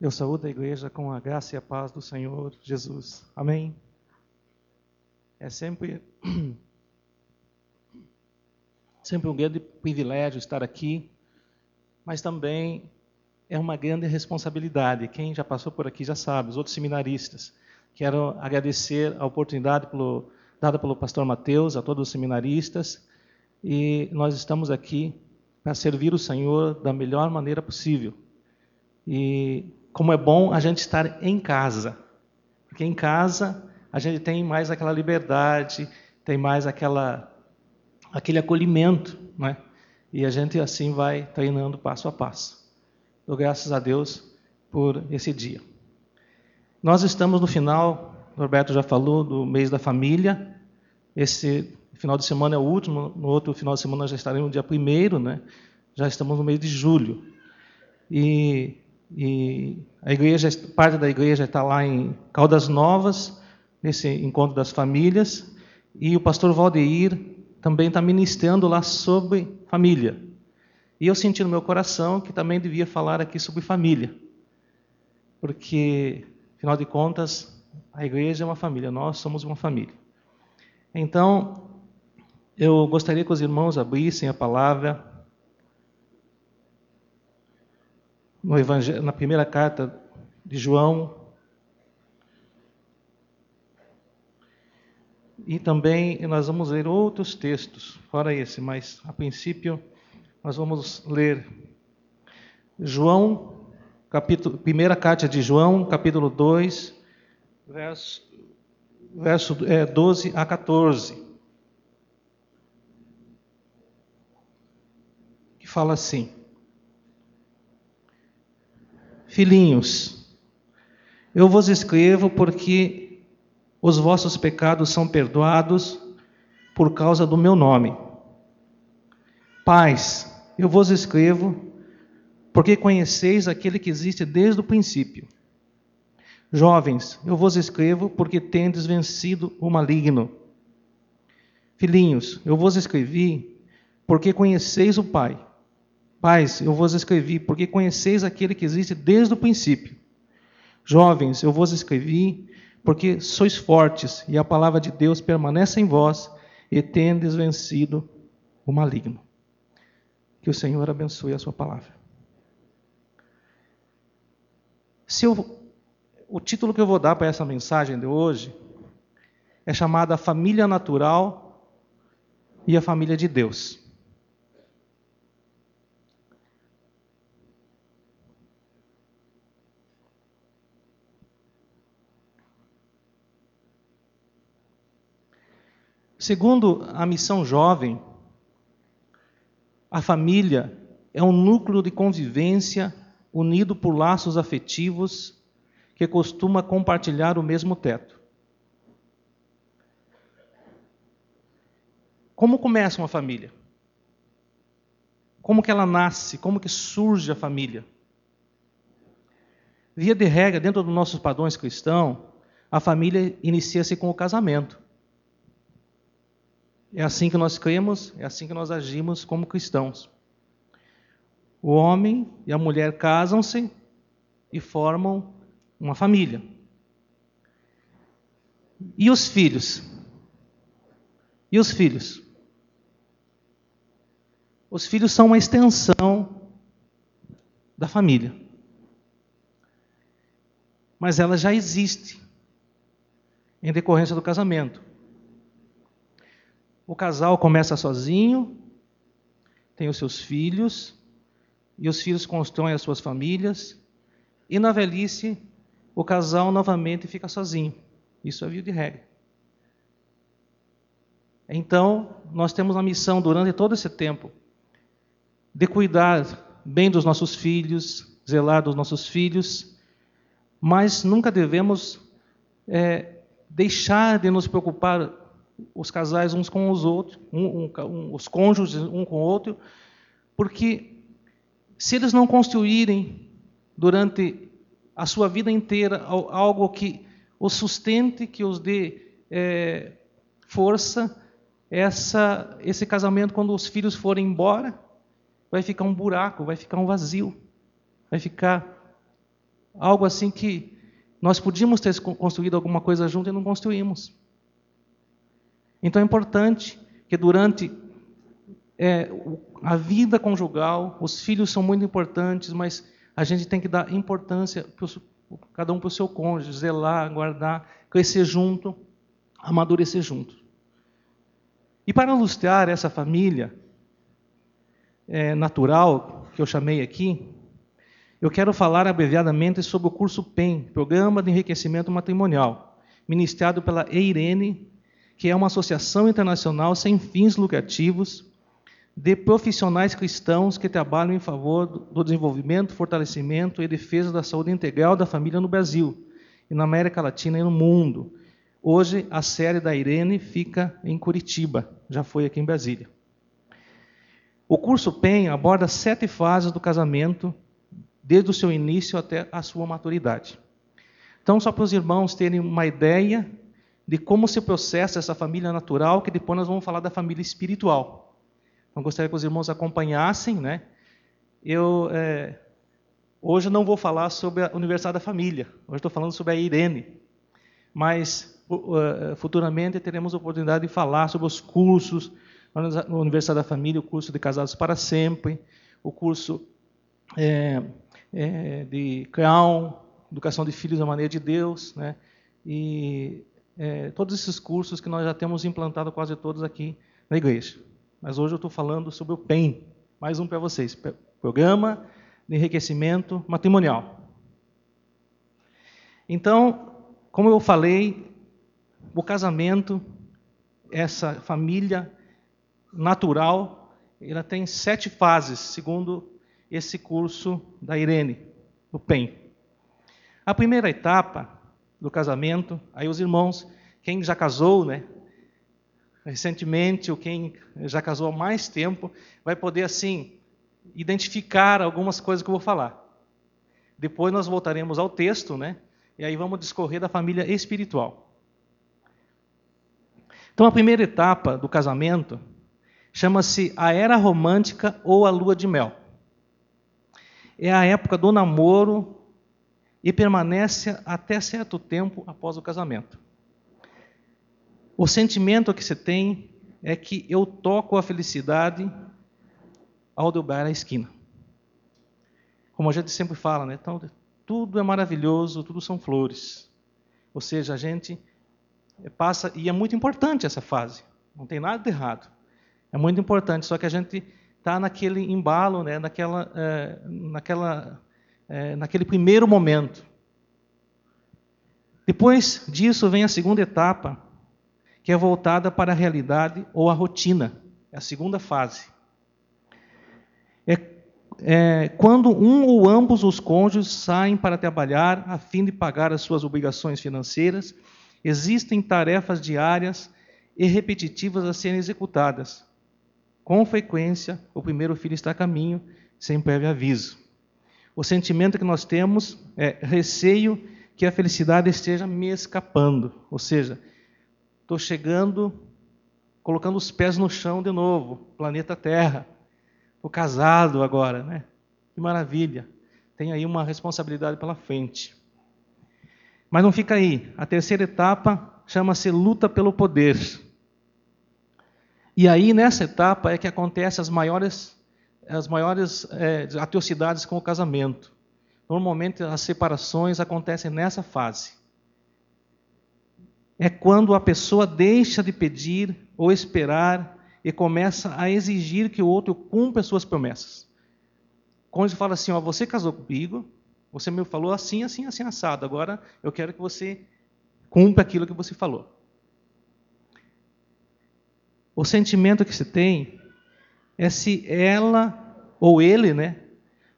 Eu saúdo a igreja com a graça e a paz do Senhor Jesus. Amém. É sempre sempre um grande privilégio estar aqui, mas também é uma grande responsabilidade. Quem já passou por aqui já sabe, os outros seminaristas. Quero agradecer a oportunidade pelo, dada pelo pastor Mateus, a todos os seminaristas, e nós estamos aqui para servir o Senhor da melhor maneira possível. E como é bom a gente estar em casa, porque em casa a gente tem mais aquela liberdade, tem mais aquela aquele acolhimento, né? E a gente assim vai treinando passo a passo. Dou graças a Deus por esse dia. Nós estamos no final, Roberto já falou, do mês da família. Esse final de semana é o último, no outro final de semana já estaremos no dia primeiro, né? Já estamos no mês de julho. E, e a igreja, parte da igreja está lá em Caldas Novas, nesse encontro das famílias, e o pastor Valdeir também está ministrando lá sobre família. E eu senti no meu coração que também devia falar aqui sobre família. Porque, afinal de contas, a igreja é uma família, nós somos uma família. Então, eu gostaria que os irmãos abrissem a palavra no na primeira carta de João. E também nós vamos ler outros textos, fora esse, mas a princípio nós vamos ler João, capítulo, primeira carta de João, capítulo 2, verso, verso é, 12 a 14. fala assim: Filhinhos, eu vos escrevo porque os vossos pecados são perdoados por causa do meu nome. Pais, eu vos escrevo porque conheceis aquele que existe desde o princípio. Jovens, eu vos escrevo porque tendes vencido o maligno. Filhinhos, eu vos escrevi porque conheceis o Pai. Pais, eu vos escrevi, porque conheceis aquele que existe desde o princípio. Jovens, eu vos escrevi, porque sois fortes, e a palavra de Deus permanece em vós, e tendes vencido o maligno. Que o Senhor abençoe a sua palavra. Se eu, o título que eu vou dar para essa mensagem de hoje é chamada Família Natural e a Família de Deus. Segundo a missão jovem, a família é um núcleo de convivência unido por laços afetivos que costuma compartilhar o mesmo teto. Como começa uma família? Como que ela nasce? Como que surge a família? Via de regra, dentro dos nossos padrões cristãos, a família inicia-se com o casamento. É assim que nós cremos, é assim que nós agimos como cristãos. O homem e a mulher casam-se e formam uma família. E os filhos? E os filhos? Os filhos são uma extensão da família. Mas ela já existe em decorrência do casamento. O casal começa sozinho, tem os seus filhos, e os filhos constroem as suas famílias, e na velhice o casal novamente fica sozinho. Isso é via de regra. Então, nós temos a missão durante todo esse tempo de cuidar bem dos nossos filhos, zelar dos nossos filhos, mas nunca devemos é, deixar de nos preocupar os casais uns com os outros, um, um, os cônjuges um com o outro, porque se eles não construírem durante a sua vida inteira algo que os sustente, que os dê é, força, essa, esse casamento, quando os filhos forem embora, vai ficar um buraco, vai ficar um vazio, vai ficar algo assim que nós podíamos ter construído alguma coisa junto e não construímos. Então é importante que durante é, a vida conjugal, os filhos são muito importantes, mas a gente tem que dar importância, pro, cada um para o seu cônjuge, zelar, guardar, crescer junto, amadurecer junto. E para ilustrar essa família é, natural que eu chamei aqui, eu quero falar abreviadamente sobre o curso PEN, Programa de Enriquecimento Matrimonial, ministrado pela EIRENE, que é uma associação internacional sem fins lucrativos de profissionais cristãos que trabalham em favor do desenvolvimento, fortalecimento e defesa da saúde integral da família no Brasil, e na América Latina e no mundo. Hoje, a série da Irene fica em Curitiba, já foi aqui em Brasília. O curso PEN aborda sete fases do casamento, desde o seu início até a sua maturidade. Então, só para os irmãos terem uma ideia de como se processa essa família natural, que depois nós vamos falar da família espiritual. Então, gostaria que os irmãos acompanhassem. Né? Eu é, hoje não vou falar sobre a Universidade da Família. Hoje estou falando sobre a Irene. Mas uh, futuramente teremos a oportunidade de falar sobre os cursos na Universidade da Família, o curso de Casados para Sempre, o curso é, é, de Crown, Educação de Filhos da Maneira de Deus, né? e é, todos esses cursos que nós já temos implantado quase todos aqui na igreja mas hoje eu estou falando sobre o PEN. Mais um para vocês: Programa de Enriquecimento Matrimonial. Então, como eu falei, o casamento, essa família natural, ela tem sete fases, segundo esse curso da Irene, do PEN. A primeira etapa do casamento, aí os irmãos, quem já casou, né, recentemente, ou quem já casou há mais tempo, vai poder, assim, identificar algumas coisas que eu vou falar. Depois nós voltaremos ao texto, né? E aí vamos discorrer da família espiritual. Então, a primeira etapa do casamento chama-se a era romântica ou a lua de mel. É a época do namoro e permanece até certo tempo após o casamento. O sentimento que você tem é que eu toco a felicidade ao dobrar a esquina. Como a gente sempre fala, né? Então, tudo é maravilhoso, tudo são flores. Ou seja, a gente passa, e é muito importante essa fase, não tem nada de errado. É muito importante, só que a gente está naquele embalo, né? naquela, é, naquela, é, naquele primeiro momento. Depois disso vem a segunda etapa, que é voltada para a realidade ou a rotina. É a segunda fase. É, é, quando um ou ambos os cônjuges saem para trabalhar a fim de pagar as suas obrigações financeiras, existem tarefas diárias e repetitivas a serem executadas. Com frequência, o primeiro filho está a caminho, sem prévio aviso. O sentimento que nós temos é receio que a felicidade esteja me escapando, ou seja, Estou chegando, colocando os pés no chão de novo, planeta Terra. Estou casado agora, né? Que maravilha. Tem aí uma responsabilidade pela frente. Mas não fica aí. A terceira etapa chama-se luta pelo poder. E aí, nessa etapa, é que acontecem as maiores, as maiores é, atrocidades com o casamento. Normalmente, as separações acontecem nessa fase é quando a pessoa deixa de pedir ou esperar e começa a exigir que o outro cumpra as suas promessas. Quando ele fala assim, ó, você casou comigo, você me falou assim, assim, assim, assado, agora eu quero que você cumpra aquilo que você falou. O sentimento que se tem é se ela ou ele, né,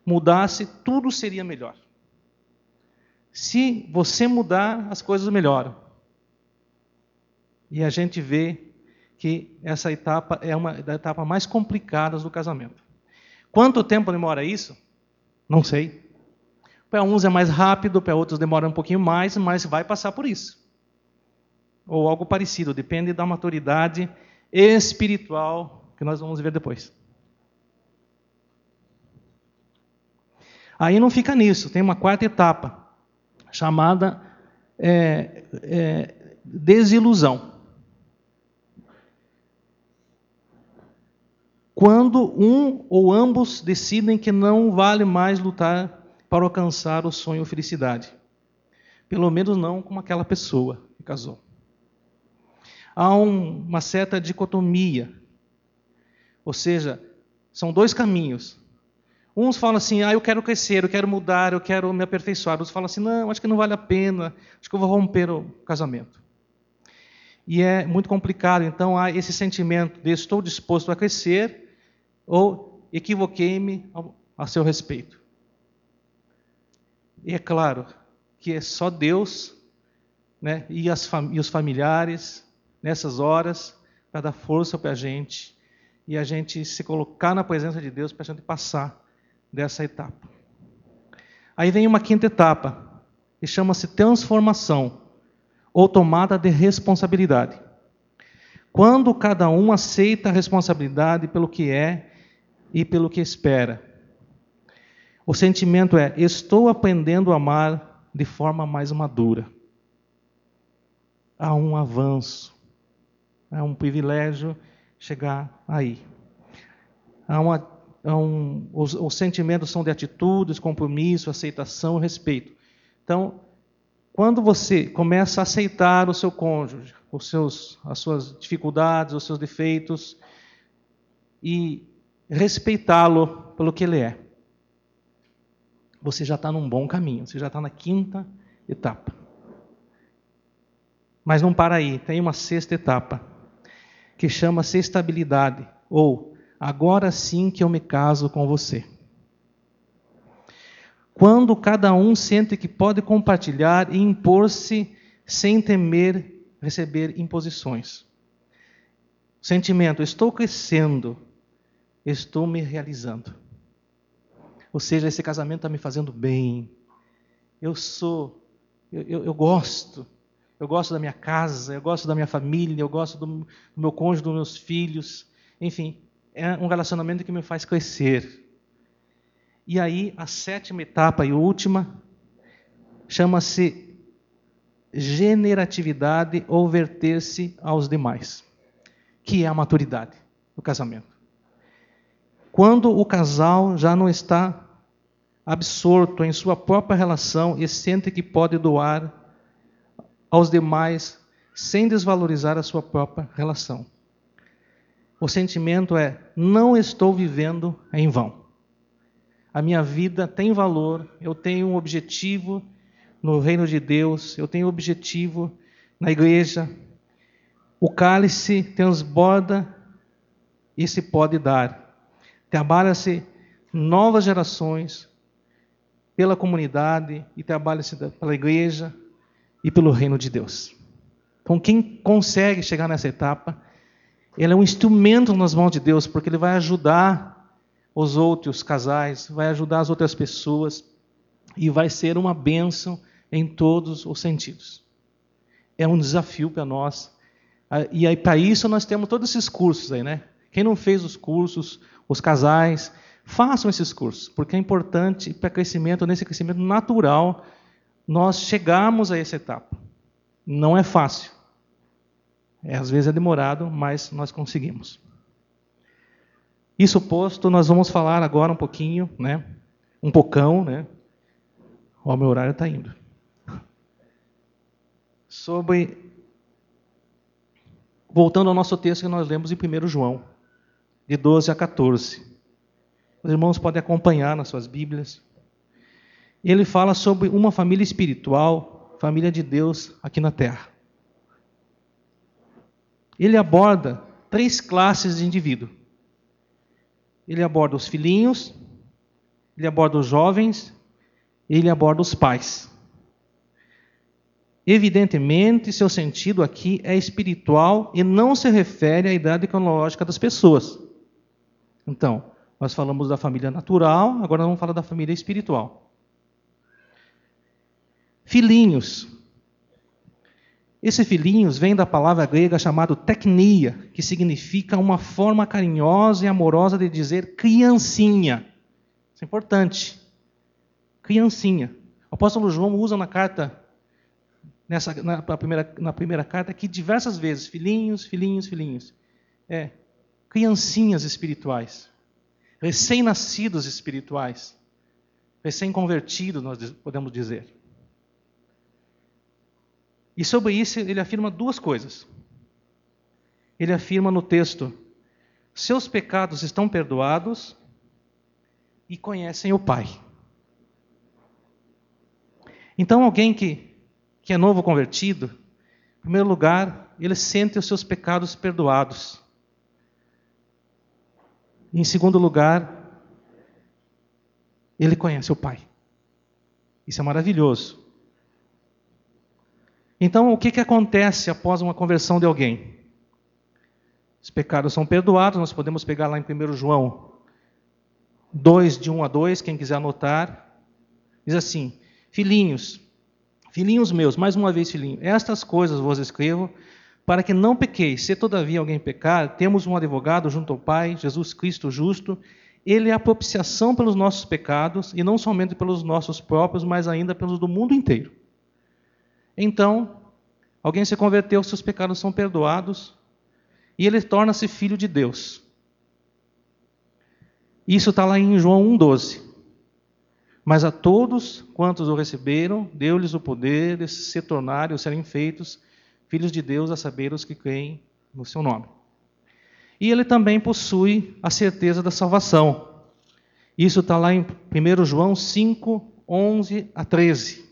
mudasse, tudo seria melhor. Se você mudar, as coisas melhoram. E a gente vê que essa etapa é uma das etapas mais complicadas do casamento. Quanto tempo demora isso? Não sei. Para uns é mais rápido, para outros demora um pouquinho mais, mas vai passar por isso. Ou algo parecido, depende da maturidade espiritual que nós vamos ver depois. Aí não fica nisso, tem uma quarta etapa, chamada é, é, desilusão. Quando um ou ambos decidem que não vale mais lutar para alcançar o sonho ou felicidade. Pelo menos não com aquela pessoa que casou. Há um, uma certa dicotomia. Ou seja, são dois caminhos. Uns falam assim, ah, eu quero crescer, eu quero mudar, eu quero me aperfeiçoar. Outros falam assim, não, acho que não vale a pena, acho que eu vou romper o casamento. E é muito complicado, então há esse sentimento de estou disposto a crescer ou equivoquei-me a seu respeito. E é claro que é só Deus né, e, as, e os familiares nessas horas para dar força para a gente e a gente se colocar na presença de Deus para a gente passar dessa etapa. Aí vem uma quinta etapa, que chama-se transformação ou tomada de responsabilidade. Quando cada um aceita a responsabilidade pelo que é e pelo que espera. O sentimento é: estou aprendendo a amar de forma mais madura. Há um avanço, é um privilégio chegar aí. Há uma um, os, os, sentimentos são de atitudes, compromisso, aceitação, respeito. Então, quando você começa a aceitar o seu cônjuge, os seus, as suas dificuldades, os seus defeitos, e respeitá-lo pelo que ele é, você já está num bom caminho, você já está na quinta etapa. Mas não para aí, tem uma sexta etapa, que chama-se estabilidade, ou agora sim que eu me caso com você. Quando cada um sente que pode compartilhar e impor-se sem temer receber imposições. Sentimento, estou crescendo, estou me realizando. Ou seja, esse casamento está me fazendo bem. Eu sou, eu, eu, eu, gosto, eu gosto da minha casa, eu gosto da minha família, eu gosto do, meu cônjuge, dos meus filhos. Enfim, é um relacionamento que me faz crescer. E aí, a sétima etapa e última chama-se generatividade ou verter-se aos demais, que é a maturidade do casamento. Quando o casal já não está absorto em sua própria relação e sente que pode doar aos demais sem desvalorizar a sua própria relação. O sentimento é: não estou vivendo em vão. A minha vida tem valor, eu tenho um objetivo no reino de Deus, eu tenho um objetivo na igreja. O cálice transborda e se pode dar. Trabalha-se novas gerações pela comunidade e trabalha-se pela igreja e pelo reino de Deus. Então, quem consegue chegar nessa etapa ele é um instrumento nas mãos de Deus, porque ele vai ajudar os outros casais, vai ajudar as outras pessoas e vai ser uma bênção em todos os sentidos. É um desafio para nós. Ah, e aí, para isso, nós temos todos esses cursos aí, né? Quem não fez os cursos, os casais, façam esses cursos, porque é importante para crescimento, nesse crescimento natural, nós chegarmos a essa etapa. Não é fácil. É, às vezes é demorado, mas nós conseguimos. Isso posto, nós vamos falar agora um pouquinho, né? Um pocão, né? O meu horário está indo. Sobre. Voltando ao nosso texto que nós lemos em 1 João, de 12 a 14. Os irmãos podem acompanhar nas suas Bíblias. Ele fala sobre uma família espiritual, família de Deus aqui na terra ele aborda três classes de indivíduo. Ele aborda os filhinhos, ele aborda os jovens, ele aborda os pais. Evidentemente, seu sentido aqui é espiritual e não se refere à idade cronológica das pessoas. Então, nós falamos da família natural, agora vamos falar da família espiritual. Filhinhos, esse filhinhos vem da palavra grega chamada tecnia, que significa uma forma carinhosa e amorosa de dizer criancinha. Isso é importante. Criancinha. O apóstolo João usa na carta, nessa, na, primeira, na primeira carta, aqui diversas vezes: filhinhos, filhinhos, filhinhos. É, criancinhas espirituais, recém-nascidos espirituais, recém-convertidos, nós podemos dizer. E sobre isso ele afirma duas coisas. Ele afirma no texto: seus pecados estão perdoados e conhecem o Pai. Então, alguém que, que é novo convertido, em primeiro lugar, ele sente os seus pecados perdoados. Em segundo lugar, ele conhece o Pai. Isso é maravilhoso. Então, o que, que acontece após uma conversão de alguém? Os pecados são perdoados, nós podemos pegar lá em 1 João 2, de 1 a 2, quem quiser anotar. Diz assim: Filhinhos, filhinhos meus, mais uma vez, filhinho, estas coisas vos escrevo para que não pequeis. Se todavia alguém pecar, temos um advogado junto ao Pai, Jesus Cristo justo. Ele é a propiciação pelos nossos pecados, e não somente pelos nossos próprios, mas ainda pelos do mundo inteiro. Então, alguém se converteu, seus pecados são perdoados, e ele torna-se filho de Deus. Isso está lá em João 1,12. Mas a todos quantos o receberam, deu-lhes o poder de se tornarem ou serem feitos filhos de Deus, a saber, os que creem no seu nome. E ele também possui a certeza da salvação. Isso está lá em 1 João 5, 11 a 13.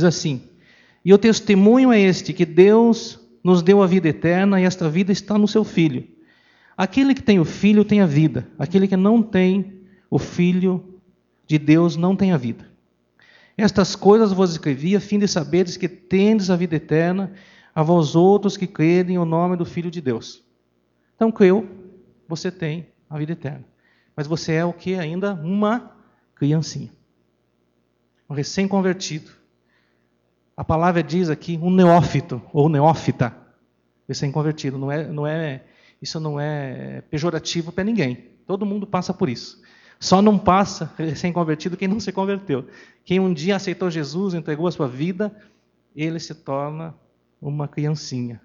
Diz assim: E o testemunho é este, que Deus nos deu a vida eterna e esta vida está no seu Filho. Aquele que tem o Filho tem a vida, aquele que não tem o Filho de Deus não tem a vida. Estas coisas vos escrevi a fim de saberes que tendes a vida eterna a vós outros que crerem o nome do Filho de Deus. Então, creu, você tem a vida eterna. Mas você é o que? Ainda uma criancinha. Um recém-convertido. A palavra diz aqui um neófito ou neófita, recém-convertido. Não é, não é, isso não é pejorativo para ninguém. Todo mundo passa por isso. Só não passa recém-convertido quem não se converteu. Quem um dia aceitou Jesus, entregou a sua vida, ele se torna uma criancinha.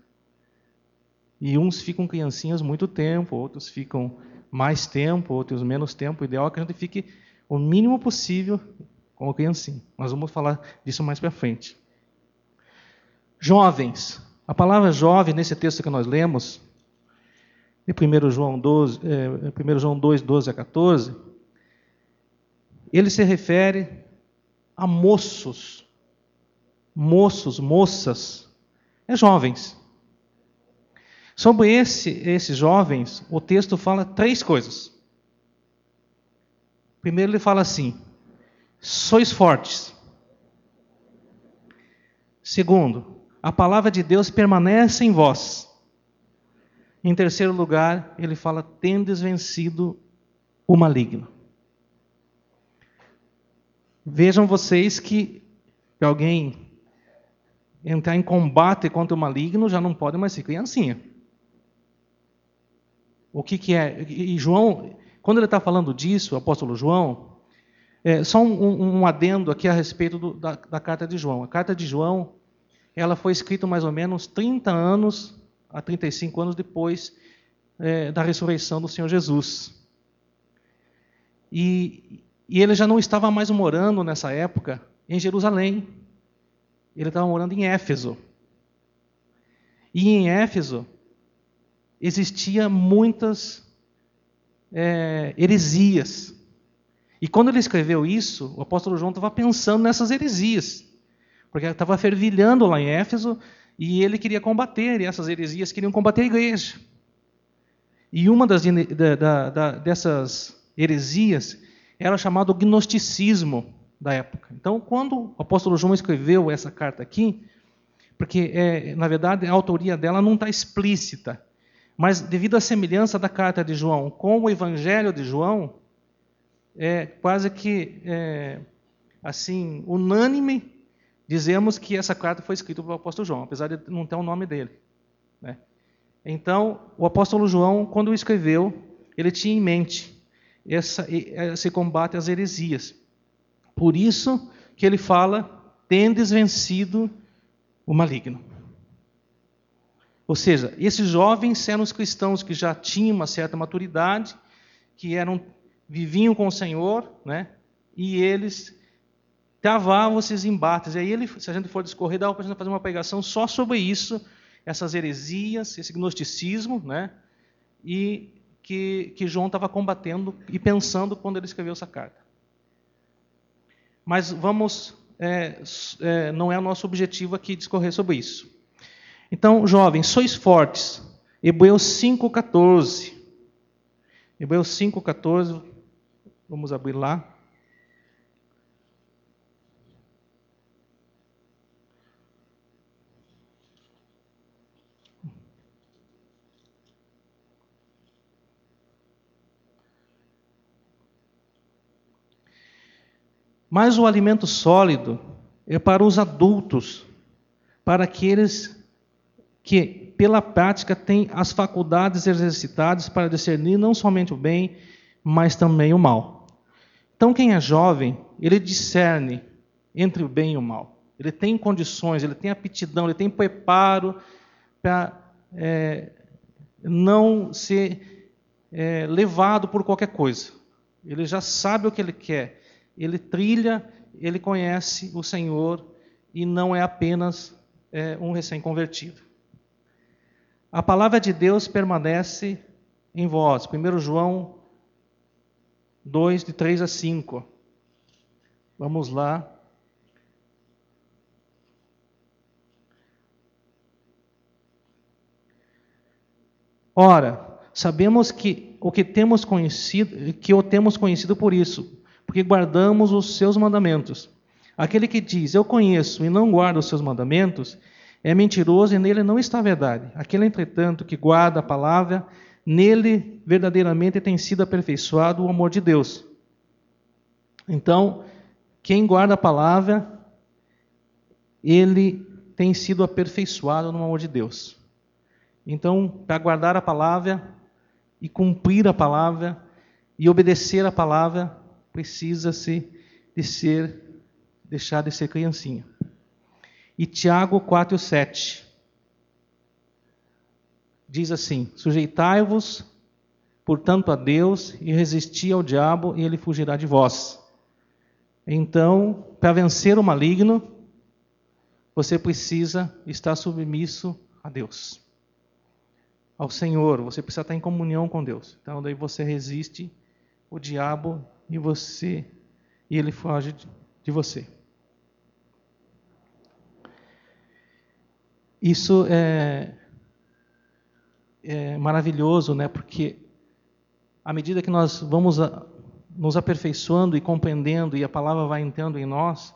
E uns ficam criancinhas muito tempo, outros ficam mais tempo, outros menos tempo. O ideal é que a gente fique o mínimo possível como criancinha. Nós vamos falar disso mais para frente. Jovens. A palavra jovem, nesse texto que nós lemos, de 1 João, 12, é, 1 João 2, 12 a 14, ele se refere a moços, moços, moças, é jovens. Sobre esse, esses jovens, o texto fala três coisas. Primeiro, ele fala assim: sois fortes. Segundo, a palavra de Deus permanece em vós. Em terceiro lugar, ele fala: tendes vencido o maligno. Vejam vocês que alguém entrar em combate contra o maligno já não pode mais ser criancinha. O que, que é? E João, quando ele está falando disso, o apóstolo João, é, só um, um, adendo aqui a respeito do, da, da carta de João. A carta de João ela foi escrita mais ou menos 30 anos a 35 anos depois é, da ressurreição do Senhor Jesus. E, e ele já não estava mais morando nessa época em Jerusalém. Ele estava morando em Éfeso. E em Éfeso existia muitas é, heresias. E quando ele escreveu isso, o apóstolo João estava pensando nessas heresias porque estava fervilhando lá em Éfeso e ele queria combater, e essas heresias queriam combater a igreja. E uma das, da, da, dessas heresias era chamado gnosticismo da época. Então, quando o apóstolo João escreveu essa carta aqui, porque é, na verdade a autoria dela não está explícita, mas devido à semelhança da carta de João com o Evangelho de João, é quase que é, assim unânime dizemos que essa carta foi escrita pelo apóstolo João, apesar de não ter o nome dele. Né? Então, o apóstolo João, quando escreveu, ele tinha em mente essa, esse combate às heresias. Por isso que ele fala: tendes vencido o maligno. Ou seja, esses jovens eram os cristãos que já tinham uma certa maturidade, que eram viviam com o Senhor, né? E eles travavam esses embates. E aí, ele, se a gente for discorrer, dá para fazer uma pregação só sobre isso, essas heresias, esse gnosticismo, né? E que, que João estava combatendo e pensando quando ele escreveu essa carta. Mas vamos, é, é, não é o nosso objetivo aqui discorrer sobre isso. Então, jovens, sois fortes. Hebreus 5,14. Hebreus 5,14. Vamos abrir lá. Mas o alimento sólido é para os adultos, para aqueles que, pela prática, têm as faculdades exercitadas para discernir não somente o bem, mas também o mal. Então, quem é jovem, ele discerne entre o bem e o mal. Ele tem condições, ele tem aptidão, ele tem preparo para é, não ser é, levado por qualquer coisa. Ele já sabe o que ele quer ele trilha, ele conhece o Senhor e não é apenas é, um recém-convertido. A palavra de Deus permanece em vós. 1 João 2, de 3 a 5. Vamos lá. Ora, sabemos que o que temos conhecido, que o temos conhecido por isso, porque guardamos os seus mandamentos. Aquele que diz, eu conheço e não guarda os seus mandamentos, é mentiroso e nele não está a verdade. Aquele, entretanto, que guarda a palavra, nele verdadeiramente tem sido aperfeiçoado o amor de Deus. Então, quem guarda a palavra, ele tem sido aperfeiçoado no amor de Deus. Então, para guardar a palavra e cumprir a palavra e obedecer a palavra, precisa-se de ser, deixar de ser criancinha. E Tiago 4, 7 diz assim: Sujeitai-vos, portanto, a Deus e resisti ao diabo, e ele fugirá de vós. Então, para vencer o maligno, você precisa estar submisso a Deus, ao Senhor. Você precisa estar em comunhão com Deus. Então, daí você resiste o diabo e você e ele foge de você. Isso é, é maravilhoso, né? Porque à medida que nós vamos a, nos aperfeiçoando e compreendendo e a palavra vai entrando em nós,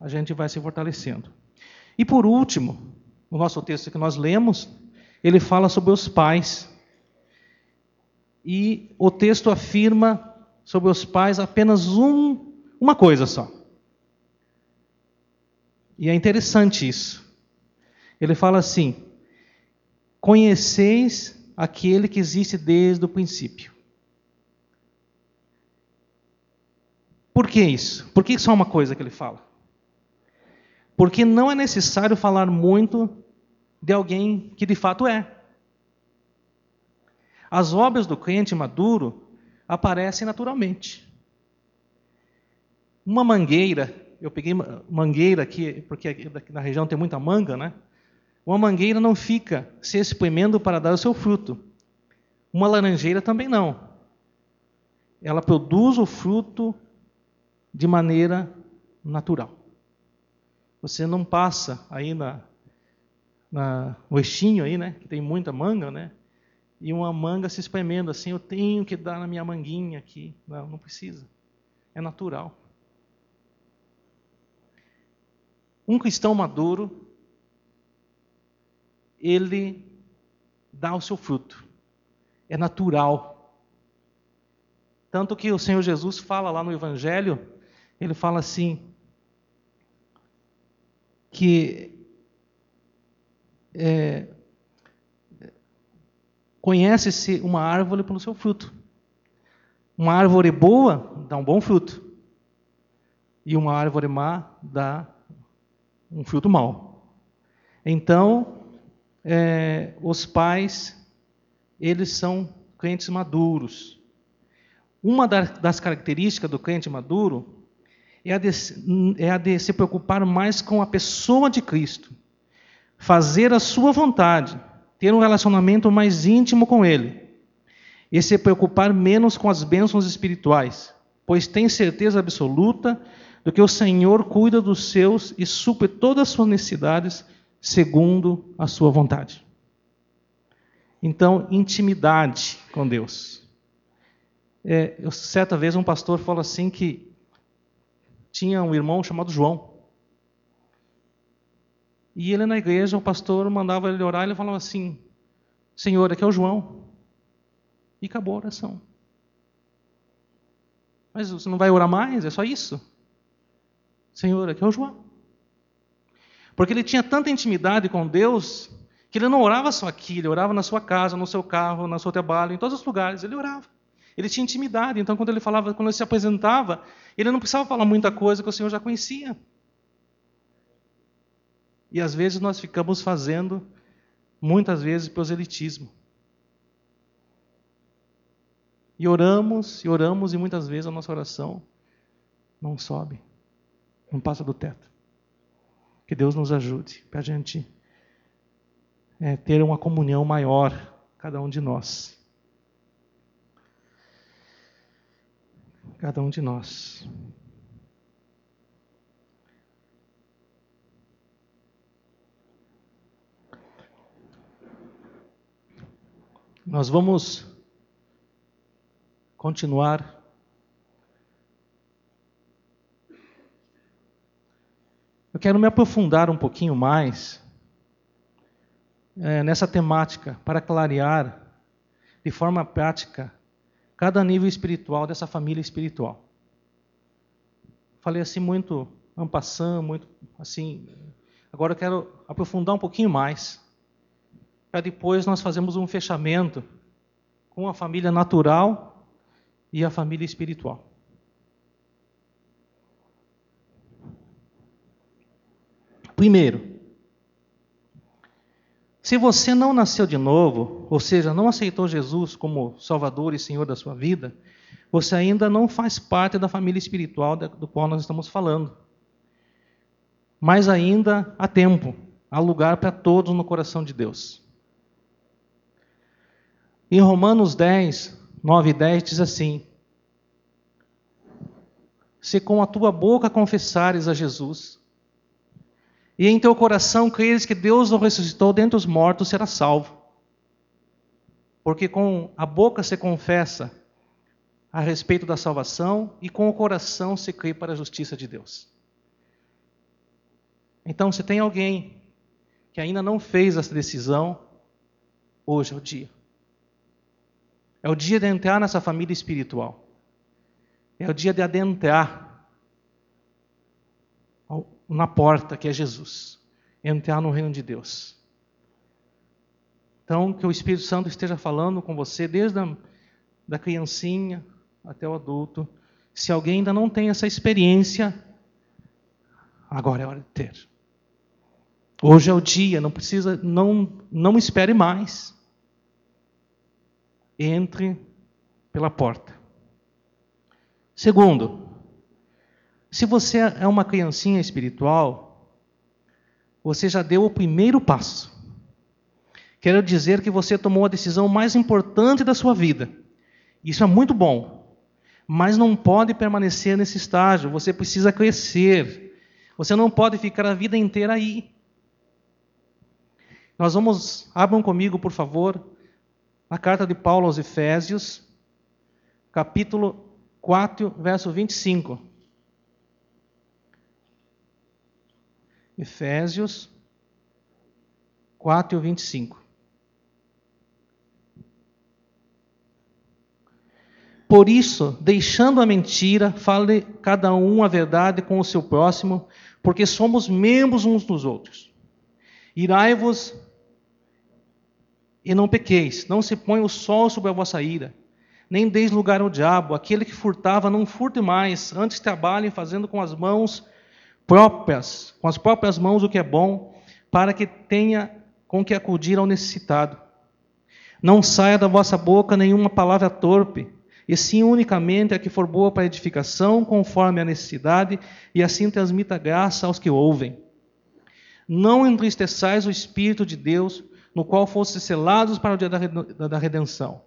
a gente vai se fortalecendo. E por último, o nosso texto que nós lemos, ele fala sobre os pais. E o texto afirma sobre os pais apenas um, uma coisa só. E é interessante isso. Ele fala assim: Conheceis aquele que existe desde o princípio. Por que isso? Por que só uma coisa que ele fala? Porque não é necessário falar muito de alguém que de fato é. As obras do crente maduro aparecem naturalmente. Uma mangueira, eu peguei mangueira aqui, porque aqui na região tem muita manga, né? Uma mangueira não fica se espremendo para dar o seu fruto. Uma laranjeira também não. Ela produz o fruto de maneira natural. Você não passa aí na, na no eixinho aí, né? Que tem muita manga, né? E uma manga se espremendo assim, eu tenho que dar na minha manguinha aqui. Não, não precisa. É natural. Um cristão maduro, ele dá o seu fruto. É natural. Tanto que o Senhor Jesus fala lá no Evangelho, ele fala assim, que é, Conhece-se uma árvore pelo seu fruto. Uma árvore boa dá um bom fruto. E uma árvore má dá um fruto mau. Então, é, os pais, eles são crentes maduros. Uma das características do crente maduro é a, de, é a de se preocupar mais com a pessoa de Cristo, fazer a sua vontade, ter um relacionamento mais íntimo com Ele e se preocupar menos com as bênçãos espirituais, pois tem certeza absoluta do que o Senhor cuida dos seus e supre todas as suas necessidades segundo a sua vontade. Então, intimidade com Deus. É, eu, certa vez um pastor falou assim que tinha um irmão chamado João. E ele na igreja, o pastor mandava ele orar, ele falava assim: Senhor, aqui é o João. E acabou a oração. Mas você não vai orar mais? É só isso? Senhor, aqui é o João. Porque ele tinha tanta intimidade com Deus que ele não orava só aqui, ele orava na sua casa, no seu carro, no seu trabalho, em todos os lugares, ele orava. Ele tinha intimidade, então quando ele falava, quando ele se apresentava, ele não precisava falar muita coisa que o Senhor já conhecia. E às vezes nós ficamos fazendo, muitas vezes, proselitismo. E oramos, e oramos, e muitas vezes a nossa oração não sobe, não passa do teto. Que Deus nos ajude para a gente é, ter uma comunhão maior, cada um de nós. Cada um de nós. Nós vamos continuar Eu quero me aprofundar um pouquinho mais é, nessa temática para clarear de forma prática cada nível espiritual dessa família espiritual. Falei assim muito ampassando, muito assim. Agora eu quero aprofundar um pouquinho mais para depois nós fazermos um fechamento com a família natural e a família espiritual. Primeiro, se você não nasceu de novo, ou seja, não aceitou Jesus como Salvador e Senhor da sua vida, você ainda não faz parte da família espiritual do qual nós estamos falando. Mas ainda há tempo, há lugar para todos no coração de Deus. Em Romanos 10, 9 e 10 diz assim: Se com a tua boca confessares a Jesus e em teu coração creres que Deus o ressuscitou dentre os mortos, será salvo. Porque com a boca se confessa a respeito da salvação e com o coração se crê para a justiça de Deus. Então, se tem alguém que ainda não fez essa decisão, hoje é o dia. É o dia de entrar nessa família espiritual. É o dia de adentrar na porta, que é Jesus. Entrar no reino de Deus. Então, que o Espírito Santo esteja falando com você desde a da criancinha até o adulto. Se alguém ainda não tem essa experiência, agora é hora de ter. Hoje é o dia, não precisa, não, não espere mais. Entre pela porta. Segundo, se você é uma criancinha espiritual, você já deu o primeiro passo. Quero dizer que você tomou a decisão mais importante da sua vida. Isso é muito bom. Mas não pode permanecer nesse estágio. Você precisa crescer. Você não pode ficar a vida inteira aí. Nós vamos, abram comigo, por favor, a carta de Paulo aos Efésios, capítulo 4, verso 25. Efésios 4 e 25. Por isso, deixando a mentira, fale cada um a verdade com o seu próximo, porque somos membros uns dos outros. Irai-vos e não pequeis, não se ponha o sol sobre a vossa ira, nem deis lugar ao diabo. Aquele que furtava, não furte mais, antes trabalhem fazendo com as mãos próprias, com as próprias mãos o que é bom, para que tenha com que acudir ao necessitado. Não saia da vossa boca nenhuma palavra torpe, e sim unicamente a que for boa para edificação, conforme a necessidade, e assim transmita graça aos que ouvem. Não entristeçais o Espírito de Deus, no qual fostes selados para o dia da redenção.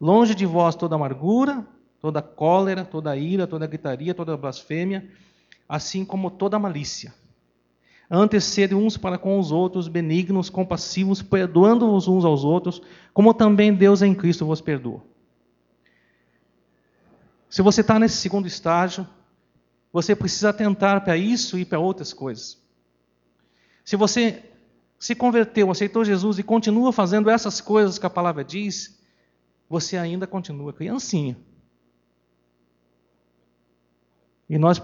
Longe de vós toda amargura, toda cólera, toda ira, toda gritaria, toda blasfêmia, assim como toda malícia. Antes sede uns para com os outros benignos, compassivos, perdoando-vos uns aos outros, como também Deus em Cristo vos perdoa. Se você está nesse segundo estágio, você precisa atentar para isso e para outras coisas. Se você se converteu, aceitou Jesus e continua fazendo essas coisas que a palavra diz, você ainda continua criancinha. E nós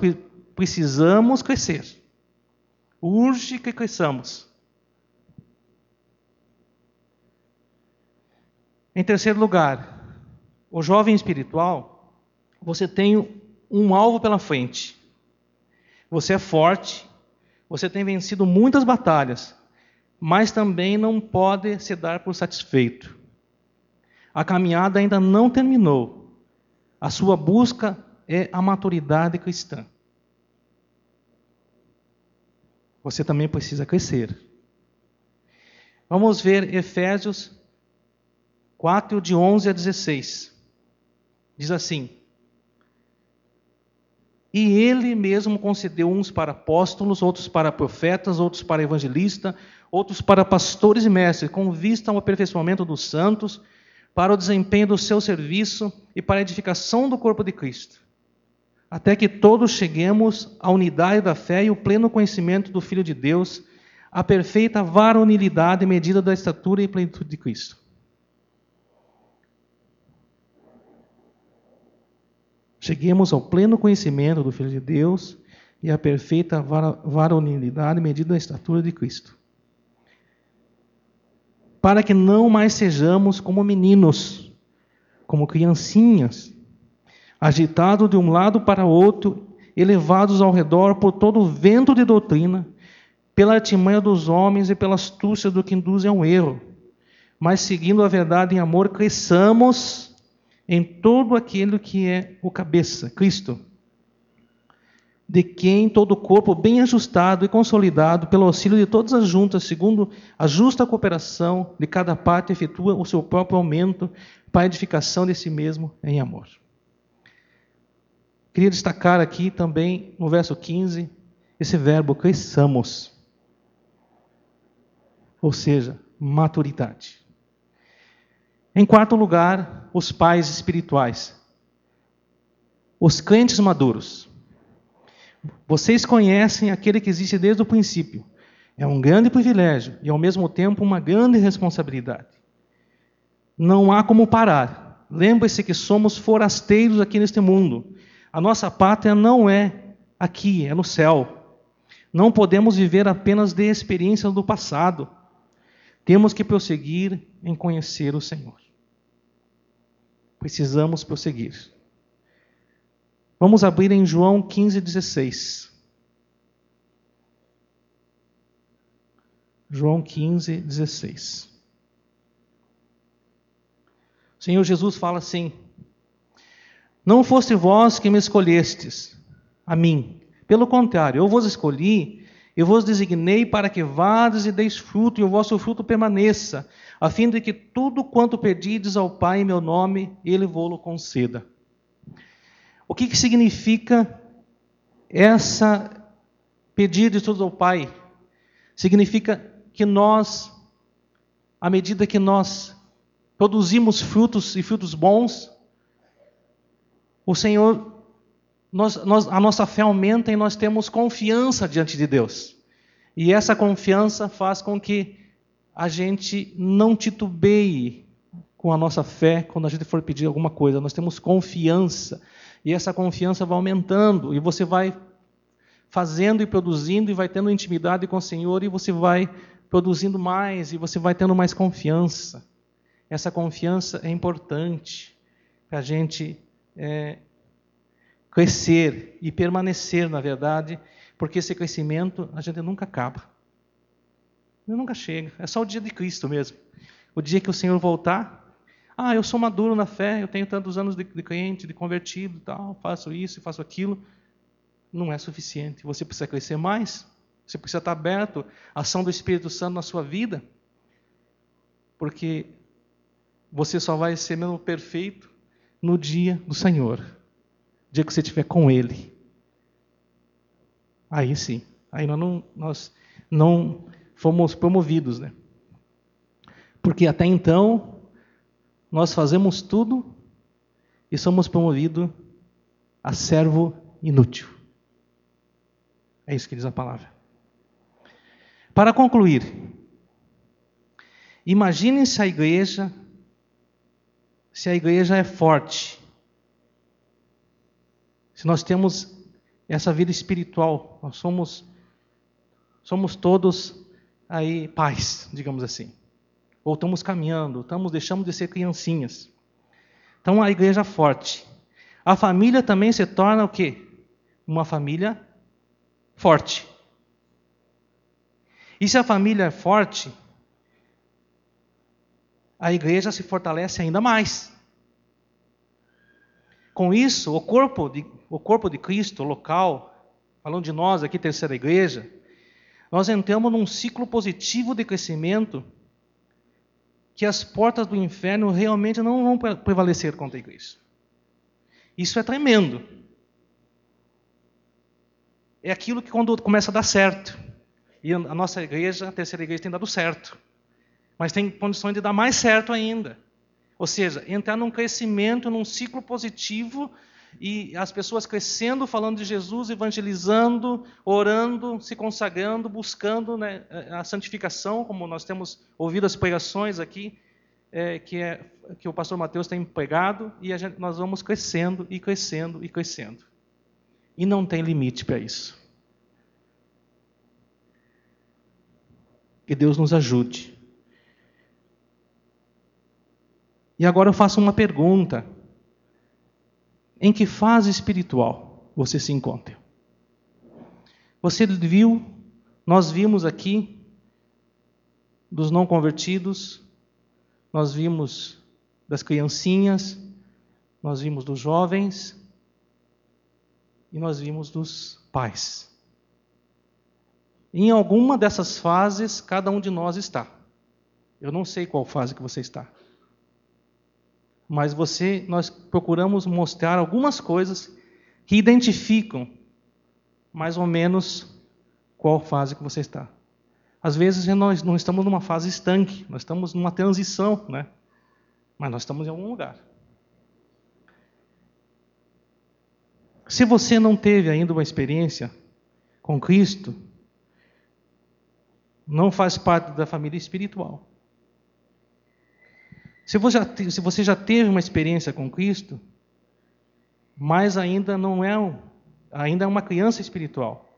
precisamos crescer. Urge que cresçamos. Em terceiro lugar, o jovem espiritual, você tem um alvo pela frente. Você é forte, você tem vencido muitas batalhas, mas também não pode se dar por satisfeito. A caminhada ainda não terminou. A sua busca é a maturidade cristã. Você também precisa crescer. Vamos ver Efésios 4, de 11 a 16. Diz assim: E ele mesmo concedeu uns para apóstolos, outros para profetas, outros para evangelistas, outros para pastores e mestres, com vista ao aperfeiçoamento dos santos, para o desempenho do seu serviço e para a edificação do corpo de Cristo, até que todos cheguemos à unidade da fé e o pleno conhecimento do Filho de Deus, à perfeita varonilidade medida da estatura e plenitude de Cristo. Cheguemos ao pleno conhecimento do Filho de Deus e à perfeita varonilidade medida da estatura de Cristo. Para que não mais sejamos como meninos, como criancinhas, agitados de um lado para outro, elevados ao redor por todo o vento de doutrina, pela artimanha dos homens e pelas astúcias do que induzem ao erro, mas seguindo a verdade em amor, cresçamos em todo aquilo que é o cabeça, Cristo de quem todo o corpo, bem ajustado e consolidado pelo auxílio de todas as juntas, segundo a justa cooperação de cada parte, efetua o seu próprio aumento para a edificação de si mesmo em amor. Queria destacar aqui também no verso 15 esse verbo cresçamos, ou seja, maturidade. Em quarto lugar, os pais espirituais, os crentes maduros. Vocês conhecem aquele que existe desde o princípio. É um grande privilégio e, ao mesmo tempo, uma grande responsabilidade. Não há como parar. Lembre-se que somos forasteiros aqui neste mundo. A nossa pátria não é aqui, é no céu. Não podemos viver apenas de experiências do passado. Temos que prosseguir em conhecer o Senhor. Precisamos prosseguir. Vamos abrir em João 15, 16. João 15, 16. O Senhor Jesus fala assim: Não foste vós que me escolhestes, a mim. Pelo contrário, eu vos escolhi, eu vos designei para que vades e deis fruto, e o vosso fruto permaneça, a fim de que tudo quanto pedides ao Pai em meu nome, Ele vos conceda. O que, que significa essa pedir de tudo ao Pai? Significa que nós, à medida que nós produzimos frutos e frutos bons, o Senhor, nós, nós, a nossa fé aumenta e nós temos confiança diante de Deus. E essa confiança faz com que a gente não titubeie com a nossa fé quando a gente for pedir alguma coisa. Nós temos confiança e essa confiança vai aumentando, e você vai fazendo e produzindo, e vai tendo intimidade com o Senhor, e você vai produzindo mais, e você vai tendo mais confiança. Essa confiança é importante. para a gente é, crescer e permanecer, na verdade, porque esse crescimento a gente nunca acaba. Nunca chega. É só o dia de Cristo mesmo. O dia que o Senhor voltar, ah, eu sou maduro na fé, eu tenho tantos anos de, de crente, de convertido, tal, faço isso, faço aquilo. Não é suficiente. Você precisa crescer mais. Você precisa estar aberto à ação do Espírito Santo na sua vida, porque você só vai ser mesmo perfeito no dia do Senhor, dia que você estiver com Ele. Aí sim, aí nós não, nós não fomos promovidos, né? Porque até então nós fazemos tudo e somos promovidos a servo inútil. É isso que diz a palavra. Para concluir, imaginem se a igreja, se a igreja é forte, se nós temos essa vida espiritual, nós somos somos todos aí pais, digamos assim. Ou estamos caminhando, estamos deixando de ser criancinhas. Então a igreja é forte. A família também se torna o quê? Uma família forte. E se a família é forte, a igreja se fortalece ainda mais. Com isso, o corpo de, o corpo de Cristo local, falando de nós aqui, terceira igreja, nós entramos num ciclo positivo de crescimento que as portas do inferno realmente não vão prevalecer contra a igreja. Isso é tremendo. É aquilo que quando começa a dar certo. E a nossa igreja, a terceira igreja, tem dado certo. Mas tem condições de dar mais certo ainda. Ou seja, entrar num crescimento, num ciclo positivo e as pessoas crescendo, falando de Jesus, evangelizando, orando, se consagrando, buscando né, a santificação, como nós temos ouvido as pregações aqui, é, que, é, que o pastor Mateus tem pregado, e gente, nós vamos crescendo e crescendo e crescendo. E não tem limite para isso. Que Deus nos ajude. E agora eu faço uma pergunta. Em que fase espiritual você se encontra? Você viu, nós vimos aqui, dos não convertidos, nós vimos das criancinhas, nós vimos dos jovens e nós vimos dos pais. Em alguma dessas fases, cada um de nós está. Eu não sei qual fase que você está. Mas você, nós procuramos mostrar algumas coisas que identificam mais ou menos qual fase que você está. Às vezes nós não estamos numa fase estanque, nós estamos numa transição, né? Mas nós estamos em algum lugar. Se você não teve ainda uma experiência com Cristo, não faz parte da família espiritual. Se você, já, se você já teve uma experiência com Cristo, mas ainda não é um, ainda é uma criança espiritual.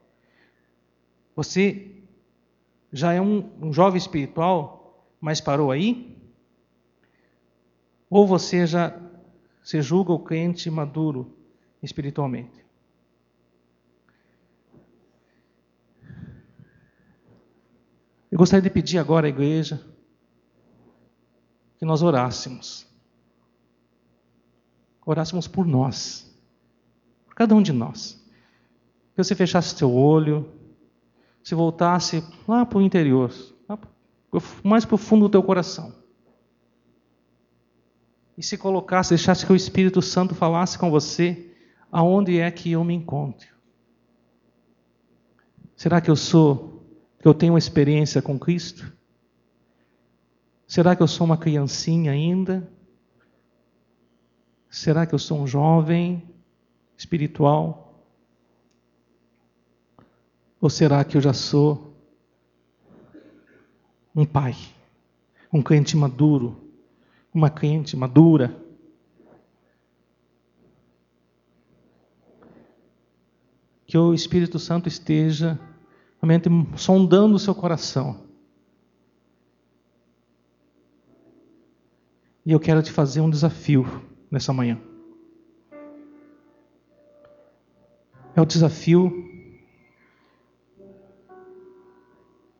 Você já é um, um jovem espiritual, mas parou aí? Ou você já se julga o crente maduro espiritualmente? Eu gostaria de pedir agora à igreja que nós orássemos. Orássemos por nós, por cada um de nós. Que você fechasse seu olho, se voltasse lá para o interior, mais para o fundo do teu coração. E se colocasse, deixasse que o Espírito Santo falasse com você aonde é que eu me encontro. Será que eu sou, que eu tenho uma experiência com Cristo? Será que eu sou uma criancinha ainda? Será que eu sou um jovem espiritual? Ou será que eu já sou um pai, um crente maduro, uma crente madura? Que o Espírito Santo esteja realmente sondando o seu coração E eu quero te fazer um desafio. nessa manhã. É o desafio.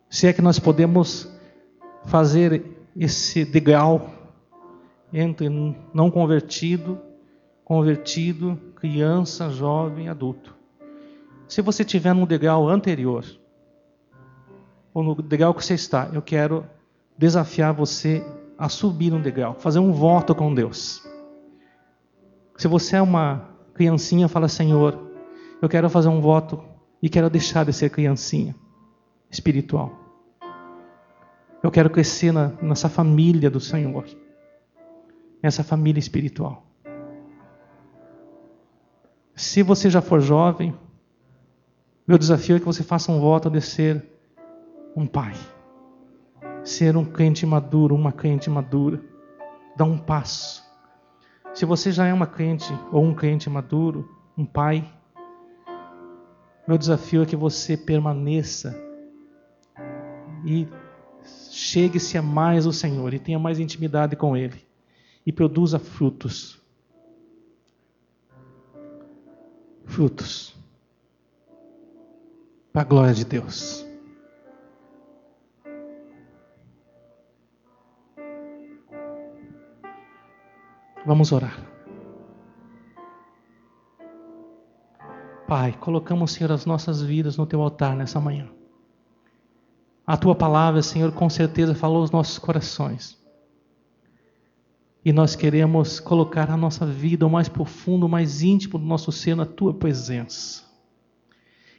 Se é que nós podemos fazer esse degrau entre não convertido, convertido, criança, jovem, adulto. Se você estiver num degrau anterior, ou no degrau que você está, eu quero desafiar você a subir um degrau, fazer um voto com Deus. Se você é uma criancinha, fala: Senhor, eu quero fazer um voto e quero deixar de ser criancinha espiritual. Eu quero crescer na, nessa família do Senhor, nessa família espiritual. Se você já for jovem, meu desafio é que você faça um voto de ser um pai, ser um crente maduro, uma crente madura, dar um passo. Se você já é uma crente ou um crente maduro, um pai, meu desafio é que você permaneça e chegue-se a mais o Senhor e tenha mais intimidade com Ele e produza frutos. Frutos. Para a glória de Deus. Vamos orar. Pai, colocamos, Senhor, as nossas vidas no teu altar nessa manhã. A tua palavra, Senhor, com certeza falou aos nossos corações. E nós queremos colocar a nossa vida o mais profundo, o mais íntimo do nosso ser na tua presença.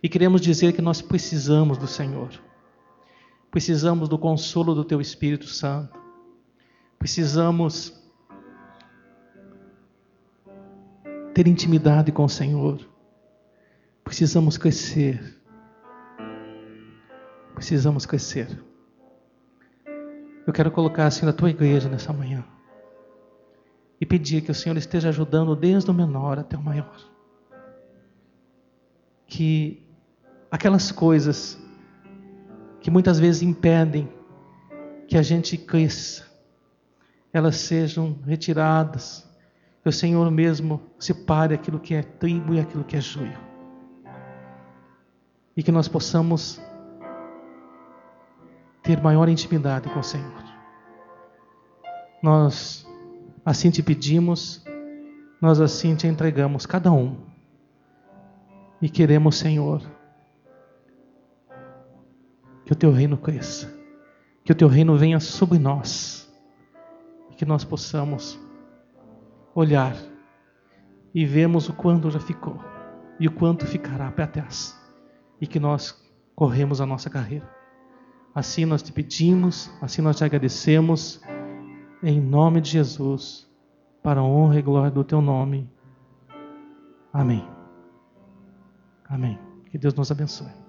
E queremos dizer que nós precisamos do Senhor. Precisamos do consolo do teu Espírito Santo. Precisamos ter intimidade com o Senhor. Precisamos crescer. Precisamos crescer. Eu quero colocar assim na tua igreja nessa manhã e pedir que o Senhor esteja ajudando desde o menor até o maior. Que aquelas coisas que muitas vezes impedem que a gente cresça, elas sejam retiradas, que o Senhor mesmo separe aquilo que é trigo e aquilo que é joio e que nós possamos ter maior intimidade com o Senhor. Nós assim te pedimos, nós assim te entregamos cada um. E queremos, Senhor, que o teu reino cresça, que o teu reino venha sobre nós, e que nós possamos olhar e vermos o quanto já ficou e o quanto ficará para trás e que nós corremos a nossa carreira. Assim nós te pedimos, assim nós te agradecemos, em nome de Jesus, para a honra e glória do teu nome. Amém. Amém. Que Deus nos abençoe.